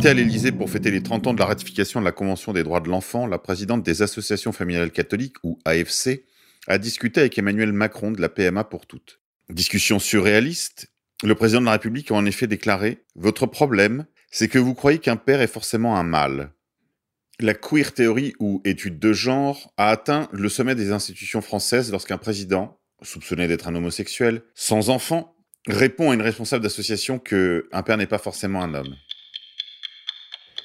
Invitée à l'Élysée pour fêter les 30 ans de la ratification de la Convention des droits de l'enfant, la présidente des associations familiales catholiques, ou AFC, a discuté avec Emmanuel Macron de la PMA pour toutes. Discussion surréaliste, le président de la République a en effet déclaré Votre problème, c'est que vous croyez qu'un père est forcément un mâle. La queer théorie ou étude de genre a atteint le sommet des institutions françaises lorsqu'un président, soupçonné d'être un homosexuel, sans enfant, répond à une responsable d'association que un père n'est pas forcément un homme.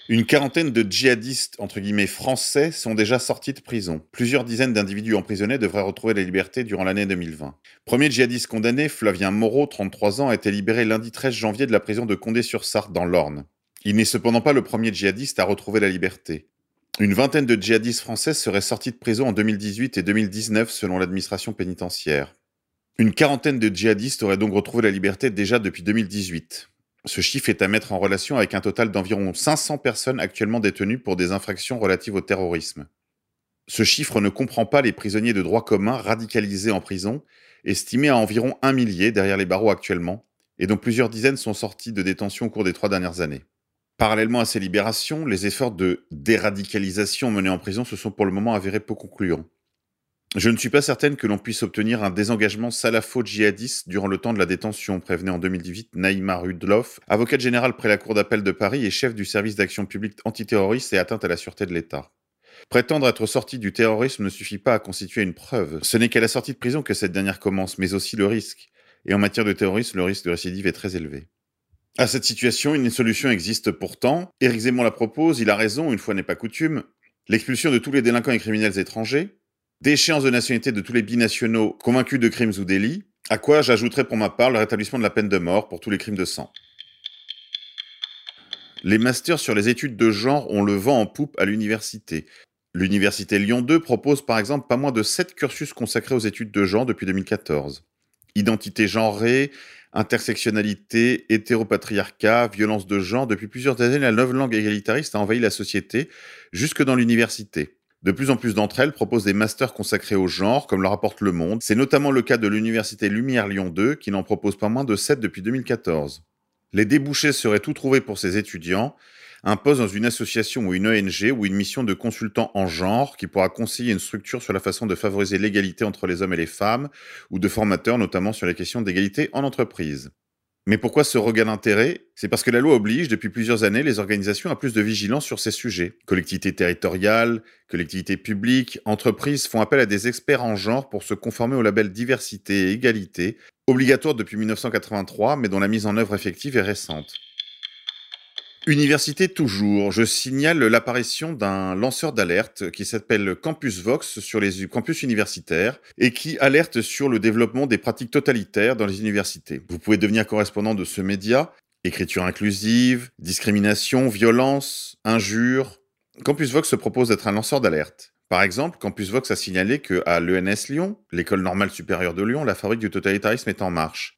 Une quarantaine de djihadistes, français sont déjà sortis de prison. Plusieurs dizaines d'individus emprisonnés devraient retrouver la liberté durant l'année 2020. Premier djihadiste condamné, Flavien Moreau, 33 ans, a été libéré lundi 13 janvier de la prison de Condé-sur-Sarthe dans l'Orne. Il n'est cependant pas le premier djihadiste à retrouver la liberté. Une vingtaine de djihadistes français seraient sortis de prison en 2018 et 2019 selon l'administration pénitentiaire. Une quarantaine de djihadistes auraient donc retrouvé la liberté déjà depuis 2018. Ce chiffre est à mettre en relation avec un total d'environ 500 personnes actuellement détenues pour des infractions relatives au terrorisme. Ce chiffre ne comprend pas les prisonniers de droit commun radicalisés en prison, estimés à environ un millier derrière les barreaux actuellement, et dont plusieurs dizaines sont sortis de détention au cours des trois dernières années. Parallèlement à ces libérations, les efforts de déradicalisation menés en prison se sont pour le moment avérés peu concluants. Je ne suis pas certaine que l'on puisse obtenir un désengagement salafo-djihadiste durant le temps de la détention, prévenait en 2018 Naïma Rudloff, avocate générale près la Cour d'appel de Paris et chef du service d'action publique antiterroriste et atteinte à la sûreté de l'État. Prétendre être sorti du terrorisme ne suffit pas à constituer une preuve. Ce n'est qu'à la sortie de prison que cette dernière commence, mais aussi le risque. Et en matière de terrorisme, le risque de récidive est très élevé. À cette situation, une solution existe pourtant. Éric Zemmour la propose, il a raison, une fois n'est pas coutume. L'expulsion de tous les délinquants et criminels étrangers, d'échéance de nationalité de tous les binationaux convaincus de crimes ou délits, à quoi j'ajouterai pour ma part le rétablissement de la peine de mort pour tous les crimes de sang. Les masters sur les études de genre ont le vent en poupe à l'université. L'université Lyon 2 propose par exemple pas moins de 7 cursus consacrés aux études de genre depuis 2014. Identité genrée, intersectionnalité, hétéropatriarcat, violence de genre, depuis plusieurs années, la nouvelle langue égalitariste a envahi la société, jusque dans l'université. De plus en plus d'entre elles proposent des masters consacrés au genre, comme le rapporte Le Monde. C'est notamment le cas de l'Université Lumière Lyon 2, qui n'en propose pas moins de 7 depuis 2014. Les débouchés seraient tout trouvés pour ces étudiants, un poste dans une association ou une ONG ou une mission de consultant en genre qui pourra conseiller une structure sur la façon de favoriser l'égalité entre les hommes et les femmes, ou de formateurs notamment sur les questions d'égalité en entreprise. Mais pourquoi ce regain d'intérêt? C'est parce que la loi oblige depuis plusieurs années les organisations à plus de vigilance sur ces sujets. Collectivités territoriales, collectivités publiques, entreprises font appel à des experts en genre pour se conformer au label diversité et égalité, obligatoire depuis 1983 mais dont la mise en œuvre effective est récente. Université toujours, je signale l'apparition d'un lanceur d'alerte qui s'appelle Campus Vox sur les campus universitaires et qui alerte sur le développement des pratiques totalitaires dans les universités. Vous pouvez devenir correspondant de ce média, écriture inclusive, discrimination, violence, injures. Campus Vox se propose d'être un lanceur d'alerte. Par exemple, Campus Vox a signalé que à l'ENS Lyon, l'école normale supérieure de Lyon, la fabrique du totalitarisme est en marche.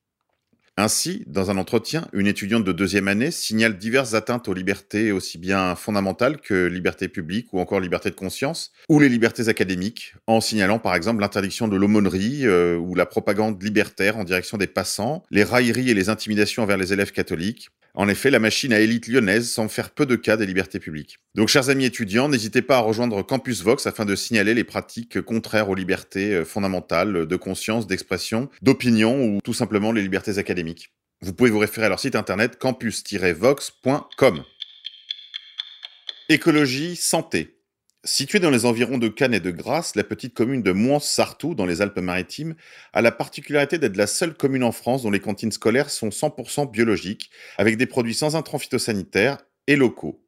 Ainsi, dans un entretien, une étudiante de deuxième année signale diverses atteintes aux libertés aussi bien fondamentales que libertés publiques ou encore liberté de conscience, ou les libertés académiques, en signalant par exemple l'interdiction de l'aumônerie euh, ou la propagande libertaire en direction des passants, les railleries et les intimidations envers les élèves catholiques, en effet, la machine à élite lyonnaise semble faire peu de cas des libertés publiques. Donc, chers amis étudiants, n'hésitez pas à rejoindre Campus Vox afin de signaler les pratiques contraires aux libertés euh, fondamentales de conscience, d'expression, d'opinion ou tout simplement les libertés académiques. Vous pouvez vous référer à leur site internet campus-vox.com. Écologie, santé. Située dans les environs de Cannes et de Grasse, la petite commune de Mons-Sartoux, dans les Alpes-Maritimes, a la particularité d'être la seule commune en France dont les cantines scolaires sont 100% biologiques, avec des produits sans intrants phytosanitaires et locaux.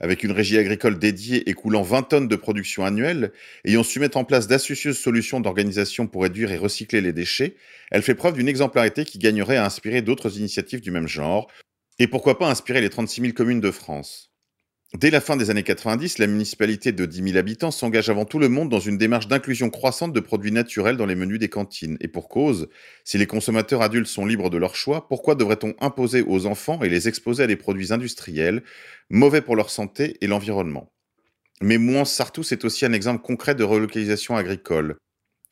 Avec une régie agricole dédiée écoulant 20 tonnes de production annuelle, ayant su mettre en place d'astucieuses solutions d'organisation pour réduire et recycler les déchets, elle fait preuve d'une exemplarité qui gagnerait à inspirer d'autres initiatives du même genre, et pourquoi pas inspirer les 36 000 communes de France. Dès la fin des années 90, la municipalité de 10 000 habitants s'engage avant tout le monde dans une démarche d'inclusion croissante de produits naturels dans les menus des cantines. Et pour cause, si les consommateurs adultes sont libres de leur choix, pourquoi devrait-on imposer aux enfants et les exposer à des produits industriels, mauvais pour leur santé et l'environnement? Mais Mouans-Sartou, c'est aussi un exemple concret de relocalisation agricole.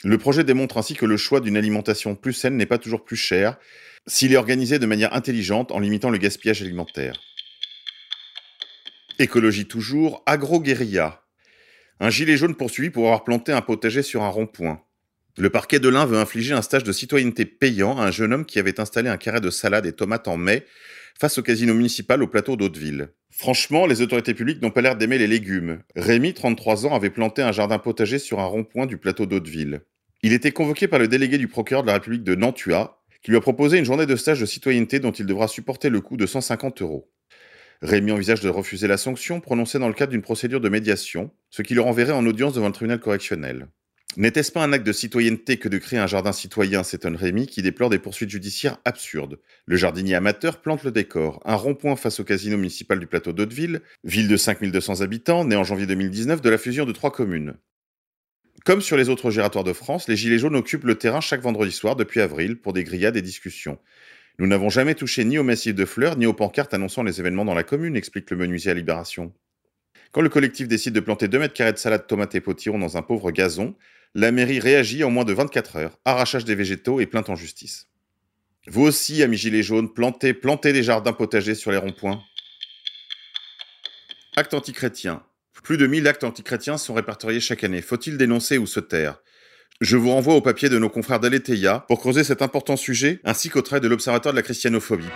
Le projet démontre ainsi que le choix d'une alimentation plus saine n'est pas toujours plus cher s'il est organisé de manière intelligente en limitant le gaspillage alimentaire. Écologie toujours, agro-guérilla. Un gilet jaune poursuivi pour avoir planté un potager sur un rond-point. Le parquet de l'Ain veut infliger un stage de citoyenneté payant à un jeune homme qui avait installé un carré de salade et tomates en mai face au casino municipal au plateau d'Hauteville. Franchement, les autorités publiques n'ont pas l'air d'aimer les légumes. Rémi, 33 ans, avait planté un jardin potager sur un rond-point du plateau d'Hauteville. Il était convoqué par le délégué du procureur de la République de Nantua, qui lui a proposé une journée de stage de citoyenneté dont il devra supporter le coût de 150 euros. Rémi envisage de refuser la sanction prononcée dans le cadre d'une procédure de médiation, ce qui le renverrait en audience devant le tribunal correctionnel. N'était-ce pas un acte de citoyenneté que de créer un jardin citoyen s'étonne Rémi qui déplore des poursuites judiciaires absurdes. Le jardinier amateur plante le décor, un rond-point face au casino municipal du plateau d'Hauteville, ville de 5200 habitants, née en janvier 2019 de la fusion de trois communes. Comme sur les autres gératoires de France, les Gilets jaunes occupent le terrain chaque vendredi soir depuis avril pour des grillades et discussions. Nous n'avons jamais touché ni au massif de fleurs, ni aux pancartes annonçant les événements dans la commune, explique le menuisier à Libération. Quand le collectif décide de planter 2 mètres carrés de salade, tomates et potirons dans un pauvre gazon, la mairie réagit en moins de 24 heures, arrachage des végétaux et plainte en justice. Vous aussi, amis gilets jaunes, plantez, plantez des jardins potagers sur les ronds-points. Acte antichrétien. Plus de 1000 actes antichrétiens sont répertoriés chaque année. Faut-il dénoncer ou se taire? Je vous renvoie au papier de nos confrères d'Aletheia pour creuser cet important sujet, ainsi qu'au trait de l'Observatoire de la christianophobie.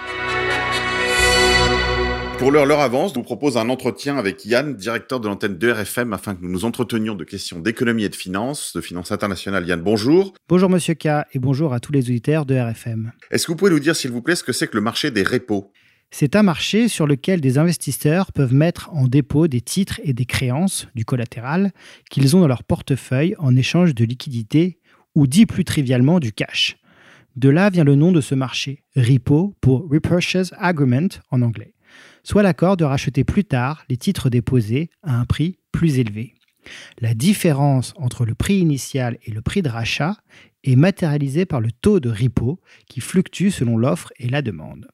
Pour l'heure, l'heure avance, je vous propose un entretien avec Yann, directeur de l'antenne de RFM, afin que nous nous entretenions de questions d'économie et de finances, de finances internationales. Yann, bonjour. Bonjour Monsieur K et bonjour à tous les auditeurs de RFM. Est-ce que vous pouvez nous dire, s'il vous plaît, ce que c'est que le marché des repos? C'est un marché sur lequel des investisseurs peuvent mettre en dépôt des titres et des créances, du collatéral, qu'ils ont dans leur portefeuille en échange de liquidités ou dit plus trivialement du cash. De là vient le nom de ce marché, repo pour Repurchase Agreement en anglais, soit l'accord de racheter plus tard les titres déposés à un prix plus élevé. La différence entre le prix initial et le prix de rachat est matérialisée par le taux de repo qui fluctue selon l'offre et la demande.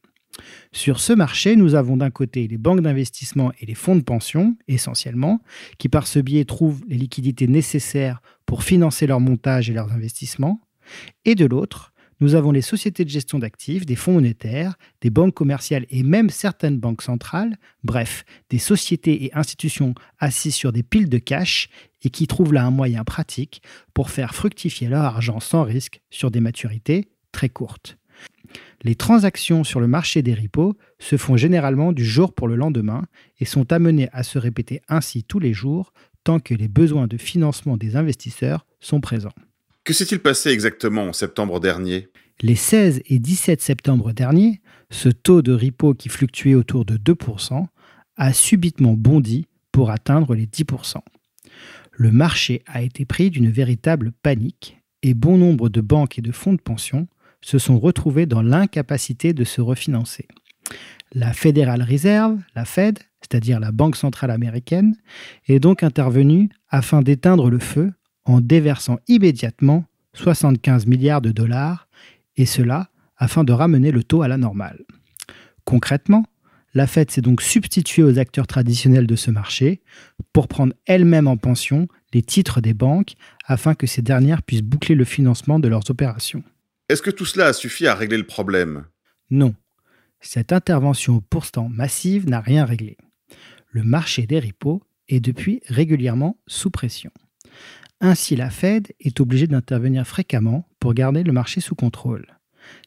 Sur ce marché, nous avons d'un côté les banques d'investissement et les fonds de pension, essentiellement, qui par ce biais trouvent les liquidités nécessaires pour financer leur montage et leurs investissements, et de l'autre, nous avons les sociétés de gestion d'actifs, des fonds monétaires, des banques commerciales et même certaines banques centrales, bref, des sociétés et institutions assises sur des piles de cash et qui trouvent là un moyen pratique pour faire fructifier leur argent sans risque sur des maturités très courtes. Les transactions sur le marché des repos se font généralement du jour pour le lendemain et sont amenées à se répéter ainsi tous les jours tant que les besoins de financement des investisseurs sont présents. Que s'est-il passé exactement en septembre dernier? Les 16 et 17 septembre dernier, ce taux de repo qui fluctuait autour de 2% a subitement bondi pour atteindre les 10%. Le marché a été pris d'une véritable panique et bon nombre de banques et de fonds de pension se sont retrouvés dans l'incapacité de se refinancer. La Federal Reserve, la Fed, c'est-à-dire la Banque centrale américaine, est donc intervenue afin d'éteindre le feu en déversant immédiatement 75 milliards de dollars, et cela afin de ramener le taux à la normale. Concrètement, la Fed s'est donc substituée aux acteurs traditionnels de ce marché pour prendre elle-même en pension les titres des banques afin que ces dernières puissent boucler le financement de leurs opérations. Est-ce que tout cela a suffi à régler le problème? Non. Cette intervention pourtant massive n'a rien réglé. Le marché des repos est depuis régulièrement sous pression. Ainsi, la Fed est obligée d'intervenir fréquemment pour garder le marché sous contrôle.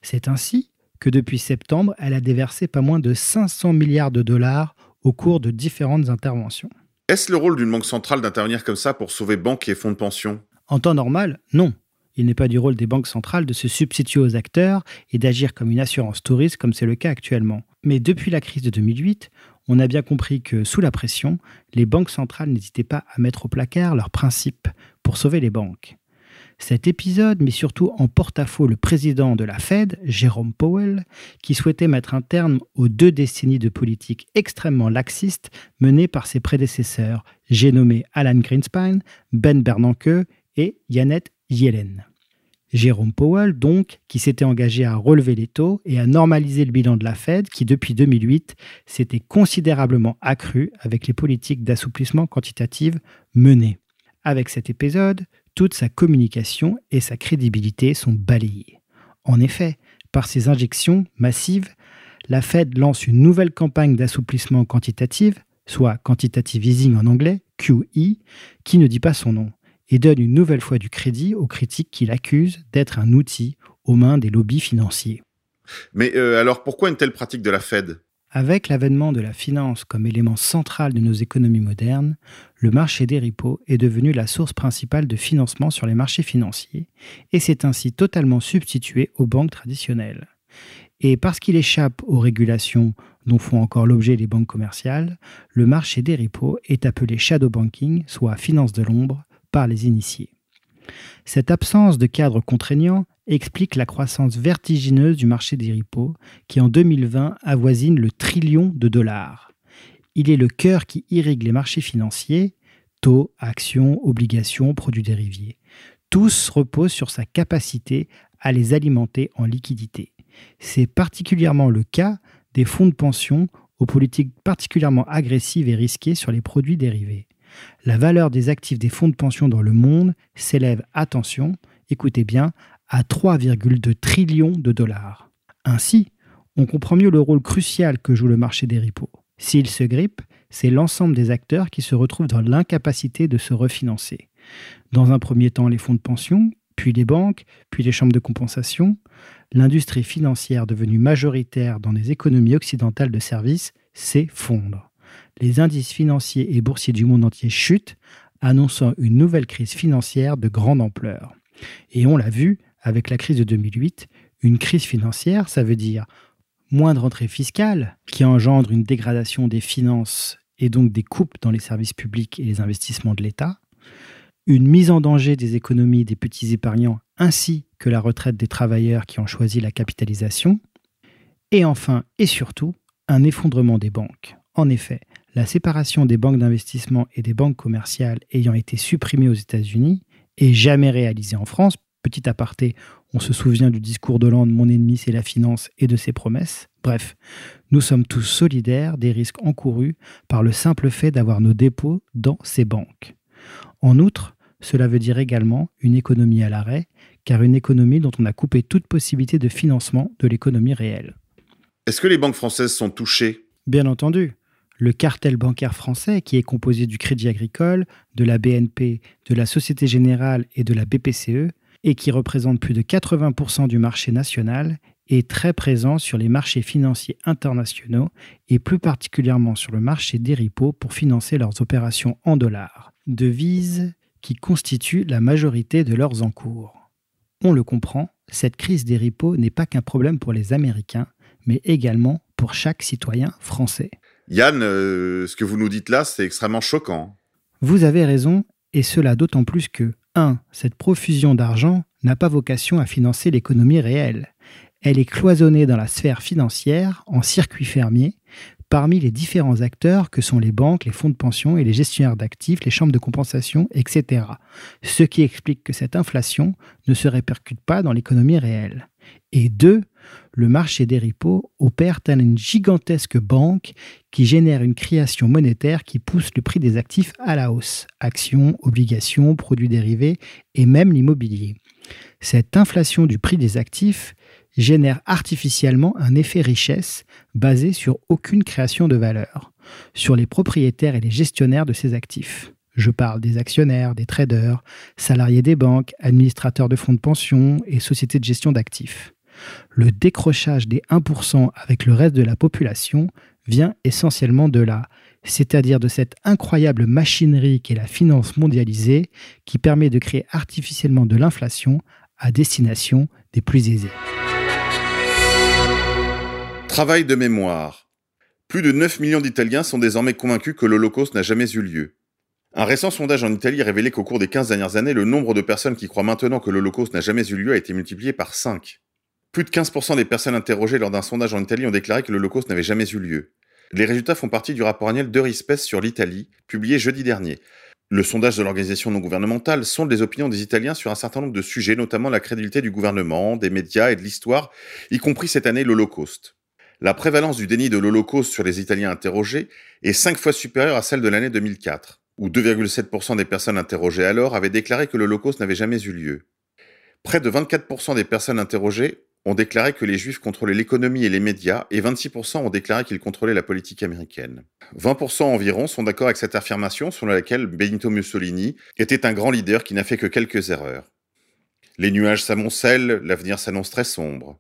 C'est ainsi que depuis septembre, elle a déversé pas moins de 500 milliards de dollars au cours de différentes interventions. Est-ce le rôle d'une banque centrale d'intervenir comme ça pour sauver banques et fonds de pension? En temps normal, non. Il n'est pas du rôle des banques centrales de se substituer aux acteurs et d'agir comme une assurance touriste comme c'est le cas actuellement. Mais depuis la crise de 2008, on a bien compris que sous la pression, les banques centrales n'hésitaient pas à mettre au placard leurs principes pour sauver les banques. Cet épisode met surtout en porte-à-faux le président de la Fed, Jérôme Powell, qui souhaitait mettre un terme aux deux décennies de politique extrêmement laxiste menées par ses prédécesseurs, j'ai nommé Alan Greenspan, Ben Bernanke et Yannette Yellen. Jérôme Powell, donc, qui s'était engagé à relever les taux et à normaliser le bilan de la Fed, qui depuis 2008 s'était considérablement accru avec les politiques d'assouplissement quantitatif menées. Avec cet épisode, toute sa communication et sa crédibilité sont balayées. En effet, par ces injections massives, la Fed lance une nouvelle campagne d'assouplissement quantitatif soit quantitative easing en anglais, QE, qui ne dit pas son nom, et donne une nouvelle fois du crédit aux critiques qui l'accusent d'être un outil aux mains des lobbies financiers. Mais euh, alors pourquoi une telle pratique de la Fed? Avec l'avènement de la finance comme élément central de nos économies modernes, le marché des repos est devenu la source principale de financement sur les marchés financiers et s'est ainsi totalement substitué aux banques traditionnelles. Et parce qu'il échappe aux régulations dont font encore l'objet les banques commerciales, le marché des repos est appelé shadow banking, soit finance de l'ombre, les initiés. Cette absence de cadre contraignant explique la croissance vertigineuse du marché des repos qui en 2020 avoisine le trillion de dollars. Il est le cœur qui irrigue les marchés financiers, taux, actions, obligations, produits dérivés. Tous reposent sur sa capacité à les alimenter en liquidité. C'est particulièrement le cas des fonds de pension aux politiques particulièrement agressives et risquées sur les produits dérivés. La valeur des actifs des fonds de pension dans le monde s'élève, attention, écoutez bien, à 3,2 trillions de dollars. Ainsi, on comprend mieux le rôle crucial que joue le marché des repos. S'il se grippe, c'est l'ensemble des acteurs qui se retrouvent dans l'incapacité de se refinancer. Dans un premier temps, les fonds de pension, puis les banques, puis les chambres de compensation, l'industrie financière devenue majoritaire dans les économies occidentales de services s'effondre. Les indices financiers et boursiers du monde entier chutent, annonçant une nouvelle crise financière de grande ampleur. Et on l'a vu avec la crise de 2008, une crise financière, ça veut dire moins de rentrées fiscales, qui engendre une dégradation des finances et donc des coupes dans les services publics et les investissements de l'État, une mise en danger des économies des petits épargnants ainsi que la retraite des travailleurs qui ont choisi la capitalisation, et enfin et surtout un effondrement des banques. En effet, la séparation des banques d'investissement et des banques commerciales ayant été supprimée aux États-Unis et jamais réalisée en France, petit aparté, on se souvient du discours d'Hollande Mon ennemi c'est la finance et de ses promesses. Bref, nous sommes tous solidaires des risques encourus par le simple fait d'avoir nos dépôts dans ces banques. En outre, cela veut dire également une économie à l'arrêt, car une économie dont on a coupé toute possibilité de financement de l'économie réelle. Est-ce que les banques françaises sont touchées? Bien entendu. Le cartel bancaire français, qui est composé du Crédit Agricole, de la BNP, de la Société Générale et de la BPCE, et qui représente plus de 80% du marché national, est très présent sur les marchés financiers internationaux et plus particulièrement sur le marché des repos pour financer leurs opérations en dollars, devises qui constituent la majorité de leurs encours. On le comprend, cette crise des repos n'est pas qu'un problème pour les Américains, mais également pour chaque citoyen français. Yann, euh, ce que vous nous dites là, c'est extrêmement choquant. Vous avez raison, et cela d'autant plus que 1. Cette profusion d'argent n'a pas vocation à financer l'économie réelle. Elle est cloisonnée dans la sphère financière, en circuit fermier, parmi les différents acteurs que sont les banques, les fonds de pension et les gestionnaires d'actifs, les chambres de compensation, etc. Ce qui explique que cette inflation ne se répercute pas dans l'économie réelle. Et deux, le marché des repos opère tel une gigantesque banque qui génère une création monétaire qui pousse le prix des actifs à la hausse, actions, obligations, produits dérivés et même l'immobilier. Cette inflation du prix des actifs génère artificiellement un effet richesse basé sur aucune création de valeur, sur les propriétaires et les gestionnaires de ces actifs. Je parle des actionnaires, des traders, salariés des banques, administrateurs de fonds de pension et sociétés de gestion d'actifs. Le décrochage des 1% avec le reste de la population vient essentiellement de là, c'est-à-dire de cette incroyable machinerie qu'est la finance mondialisée qui permet de créer artificiellement de l'inflation à destination des plus aisés. Travail de mémoire. Plus de 9 millions d'Italiens sont désormais convaincus que l'Holocauste n'a jamais eu lieu. Un récent sondage en Italie révélait qu'au cours des 15 dernières années, le nombre de personnes qui croient maintenant que l'Holocauste n'a jamais eu lieu a été multiplié par 5. Plus de 15% des personnes interrogées lors d'un sondage en Italie ont déclaré que l'Holocauste n'avait jamais eu lieu. Les résultats font partie du rapport annuel d'Eurispes sur l'Italie, publié jeudi dernier. Le sondage de l'organisation non gouvernementale sonde les opinions des Italiens sur un certain nombre de sujets, notamment la crédibilité du gouvernement, des médias et de l'histoire, y compris cette année l'Holocauste la prévalence du déni de l'Holocauste sur les Italiens interrogés est cinq fois supérieure à celle de l'année 2004, où 2,7% des personnes interrogées alors avaient déclaré que l'Holocauste n'avait jamais eu lieu. Près de 24% des personnes interrogées ont déclaré que les Juifs contrôlaient l'économie et les médias, et 26% ont déclaré qu'ils contrôlaient la politique américaine. 20% environ sont d'accord avec cette affirmation selon laquelle Benito Mussolini était un grand leader qui n'a fait que quelques erreurs. Les nuages s'amoncellent, l'avenir s'annonce très sombre.